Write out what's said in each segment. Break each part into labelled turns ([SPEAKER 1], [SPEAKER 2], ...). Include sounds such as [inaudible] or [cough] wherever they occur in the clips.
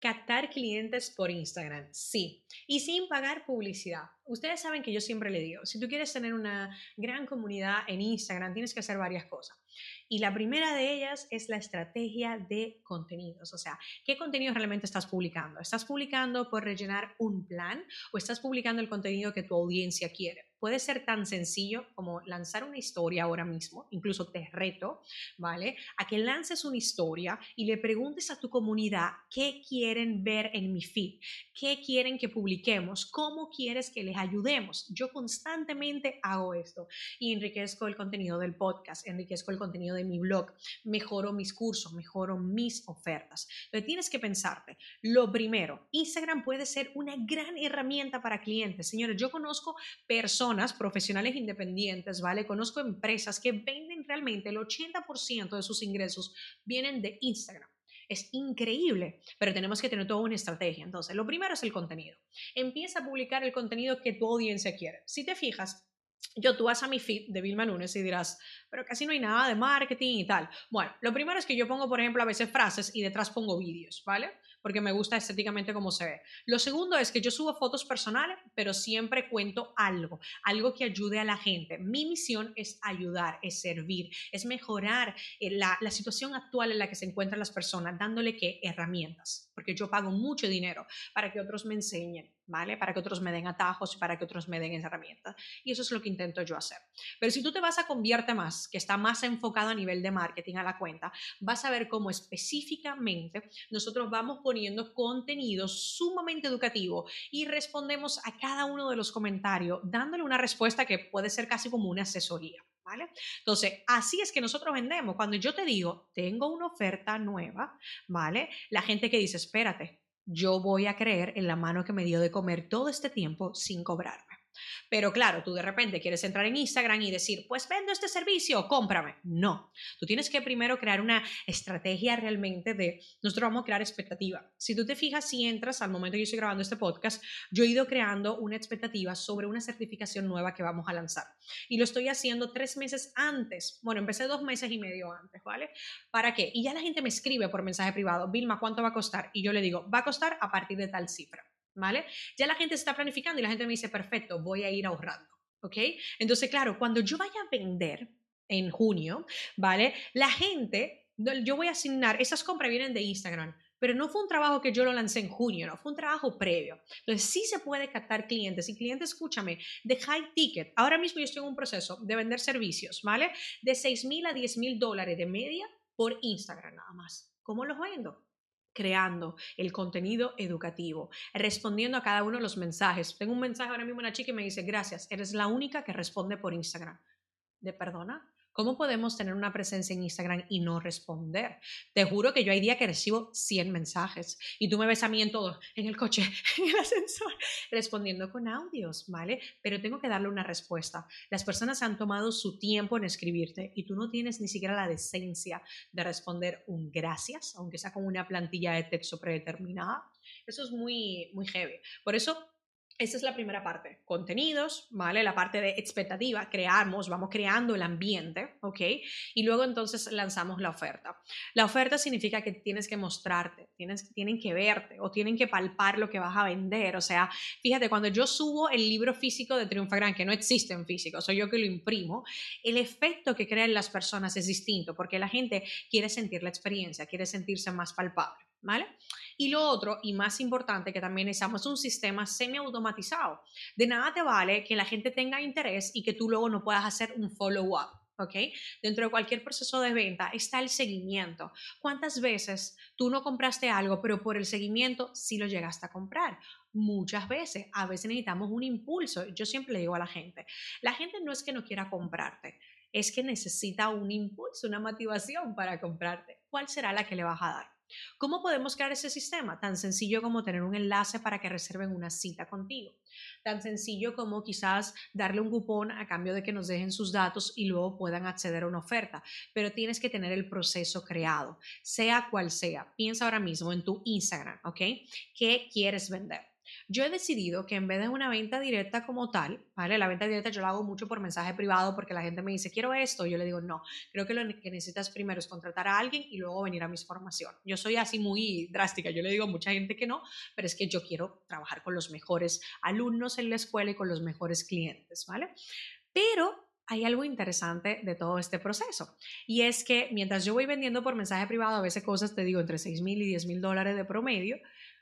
[SPEAKER 1] Captar clientes por Instagram, sí, y sin pagar publicidad. Ustedes saben que yo siempre le digo, si tú quieres tener una gran comunidad en Instagram, tienes que hacer varias cosas. Y la primera de ellas es la estrategia de contenidos, o sea, ¿qué contenido realmente estás publicando? ¿Estás publicando por rellenar un plan o estás publicando el contenido que tu audiencia quiere? Puede ser tan sencillo como lanzar una historia ahora mismo, incluso te reto, ¿vale? A que lances una historia y le preguntes a tu comunidad qué quieren ver en mi feed, qué quieren que publiquemos, cómo quieres que les ayudemos. Yo constantemente hago esto y enriquezco el contenido del podcast, enriquezco el contenido de mi blog, mejoro mis cursos, mejoro mis ofertas. Entonces tienes que pensarte, lo primero, Instagram puede ser una gran herramienta para clientes. Señores, yo conozco personas profesionales independientes, ¿vale? Conozco empresas que venden realmente el 80% de sus ingresos vienen de Instagram. Es increíble, pero tenemos que tener toda una estrategia. Entonces, lo primero es el contenido. Empieza a publicar el contenido que tu audiencia quiere. Si te fijas, yo tú vas a mi feed de Vilma Nunes y dirás, pero casi no hay nada de marketing y tal. Bueno, lo primero es que yo pongo, por ejemplo, a veces frases y detrás pongo vídeos, ¿vale? Porque me gusta estéticamente cómo se ve. Lo segundo es que yo subo fotos personales, pero siempre cuento algo, algo que ayude a la gente. Mi misión es ayudar, es servir, es mejorar eh, la, la situación actual en la que se encuentran las personas, dándole qué herramientas, porque yo pago mucho dinero para que otros me enseñen ¿vale? Para que otros me den atajos para que otros me den herramientas. Y eso es lo que intento yo hacer. Pero si tú te vas a Convierte Más, que está más enfocado a nivel de marketing a la cuenta, vas a ver cómo específicamente nosotros vamos poniendo contenido sumamente educativo y respondemos a cada uno de los comentarios dándole una respuesta que puede ser casi como una asesoría. Entonces, así es que nosotros vendemos. Cuando yo te digo, tengo una oferta nueva, ¿vale? La gente que dice, espérate, yo voy a creer en la mano que me dio de comer todo este tiempo sin cobrarme. Pero claro, tú de repente quieres entrar en Instagram y decir, pues vendo este servicio, cómprame. No, tú tienes que primero crear una estrategia realmente de, nosotros vamos a crear expectativa. Si tú te fijas, si entras al momento que yo estoy grabando este podcast, yo he ido creando una expectativa sobre una certificación nueva que vamos a lanzar. Y lo estoy haciendo tres meses antes. Bueno, empecé dos meses y medio antes, ¿vale? ¿Para qué? Y ya la gente me escribe por mensaje privado, Vilma, ¿cuánto va a costar? Y yo le digo, va a costar a partir de tal cifra. ¿Vale? Ya la gente está planificando y la gente me dice, perfecto, voy a ir ahorrando, ¿ok? Entonces, claro, cuando yo vaya a vender en junio, ¿vale? La gente, yo voy a asignar, esas compras vienen de Instagram, pero no fue un trabajo que yo lo lancé en junio, no, fue un trabajo previo. Entonces sí se puede captar clientes y clientes, escúchame, de high ticket. Ahora mismo yo estoy en un proceso de vender servicios, ¿vale? De 6 mil a 10 mil dólares de media por Instagram nada más. ¿Cómo los vendo? Creando el contenido educativo, respondiendo a cada uno de los mensajes. Tengo un mensaje ahora mismo una chica y me dice, gracias, eres la única que responde por Instagram. ¿De perdona? ¿Cómo podemos tener una presencia en Instagram y no responder? Te juro que yo hay días que recibo 100 mensajes y tú me ves a mí en todo, en el coche, [laughs] en el ascensor, respondiendo con audios, ¿vale? Pero tengo que darle una respuesta. Las personas han tomado su tiempo en escribirte y tú no tienes ni siquiera la decencia de responder un gracias, aunque sea con una plantilla de texto predeterminada. Eso es muy, muy heavy. Por eso esa es la primera parte, contenidos, ¿vale? La parte de expectativa, creamos, vamos creando el ambiente, ¿ok? Y luego entonces lanzamos la oferta. La oferta significa que tienes que mostrarte, tienes, tienen que verte o tienen que palpar lo que vas a vender. O sea, fíjate, cuando yo subo el libro físico de Triunfa Gran, que no existe en físico, soy yo que lo imprimo, el efecto que crean las personas es distinto porque la gente quiere sentir la experiencia, quiere sentirse más palpable, ¿vale? Y lo otro, y más importante, que también necesitamos un sistema semi-automatizado. De nada te vale que la gente tenga interés y que tú luego no puedas hacer un follow-up. ¿ok? Dentro de cualquier proceso de venta está el seguimiento. ¿Cuántas veces tú no compraste algo, pero por el seguimiento sí lo llegaste a comprar? Muchas veces. A veces necesitamos un impulso. Yo siempre le digo a la gente, la gente no es que no quiera comprarte, es que necesita un impulso, una motivación para comprarte. ¿Cuál será la que le vas a dar? ¿Cómo podemos crear ese sistema? Tan sencillo como tener un enlace para que reserven una cita contigo. Tan sencillo como quizás darle un cupón a cambio de que nos dejen sus datos y luego puedan acceder a una oferta. Pero tienes que tener el proceso creado, sea cual sea. Piensa ahora mismo en tu Instagram, ¿ok? ¿Qué quieres vender? Yo he decidido que en vez de una venta directa como tal, ¿vale? La venta directa yo la hago mucho por mensaje privado porque la gente me dice, quiero esto, yo le digo, no, creo que lo que necesitas primero es contratar a alguien y luego venir a mis formación. Yo soy así muy drástica, yo le digo a mucha gente que no, pero es que yo quiero trabajar con los mejores alumnos en la escuela y con los mejores clientes, ¿vale? Pero hay algo interesante de todo este proceso. Y es que mientras yo voy vendiendo por mensaje privado, a veces cosas te digo entre 6 mil y 10 mil dólares de promedio,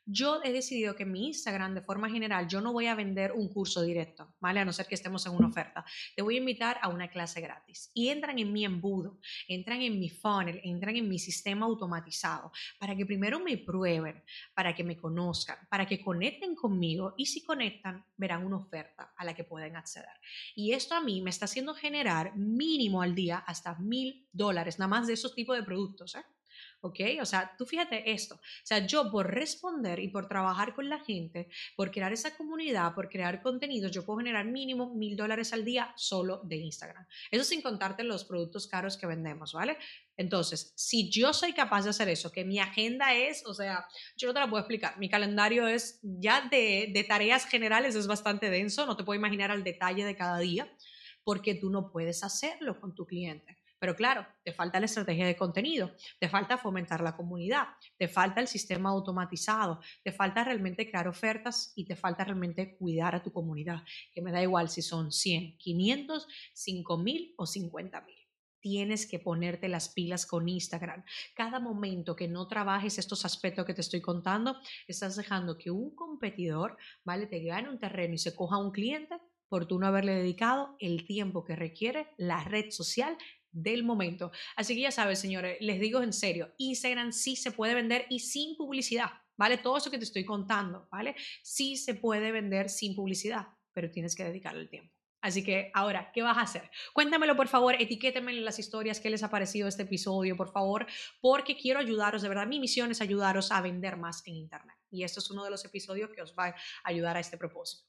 [SPEAKER 1] yo he decidido que mi Instagram, de forma general, yo no voy a vender un curso directo, ¿vale? A no ser que estemos en una oferta. Te voy a invitar a una clase gratis. Y entran en mi embudo, entran en mi funnel, entran en mi sistema automatizado, para que primero me prueben, para que me conozcan, para que conecten conmigo y si conectan, verán una oferta a la que pueden acceder. Y esto a mí me está haciendo generar mínimo al día hasta mil dólares, nada más de esos tipos de productos, ¿eh? ¿Ok? O sea, tú fíjate esto, o sea, yo por responder y por trabajar con la gente, por crear esa comunidad, por crear contenidos, yo puedo generar mínimo mil dólares al día solo de Instagram. Eso sin contarte los productos caros que vendemos, ¿vale? Entonces, si yo soy capaz de hacer eso, que mi agenda es, o sea, yo no te la puedo explicar, mi calendario es ya de, de tareas generales, es bastante denso, no te puedo imaginar al detalle de cada día, porque tú no puedes hacerlo con tu cliente. Pero claro, te falta la estrategia de contenido, te falta fomentar la comunidad, te falta el sistema automatizado, te falta realmente crear ofertas y te falta realmente cuidar a tu comunidad, que me da igual si son 100, 500, 5000 o 50000 tienes que ponerte las pilas con Instagram. Cada momento que no trabajes estos aspectos que te estoy contando, estás dejando que un competidor, ¿vale? Te gane un terreno y se coja un cliente por tú no haberle dedicado el tiempo que requiere la red social del momento. Así que ya sabes, señores, les digo en serio, Instagram sí se puede vender y sin publicidad, ¿vale? Todo eso que te estoy contando, ¿vale? Sí se puede vender sin publicidad, pero tienes que dedicarle el tiempo. Así que ahora, ¿qué vas a hacer? Cuéntamelo, por favor, etiquétenme en las historias qué les ha parecido este episodio, por favor, porque quiero ayudaros, de verdad, mi misión es ayudaros a vender más en Internet. Y esto es uno de los episodios que os va a ayudar a este propósito.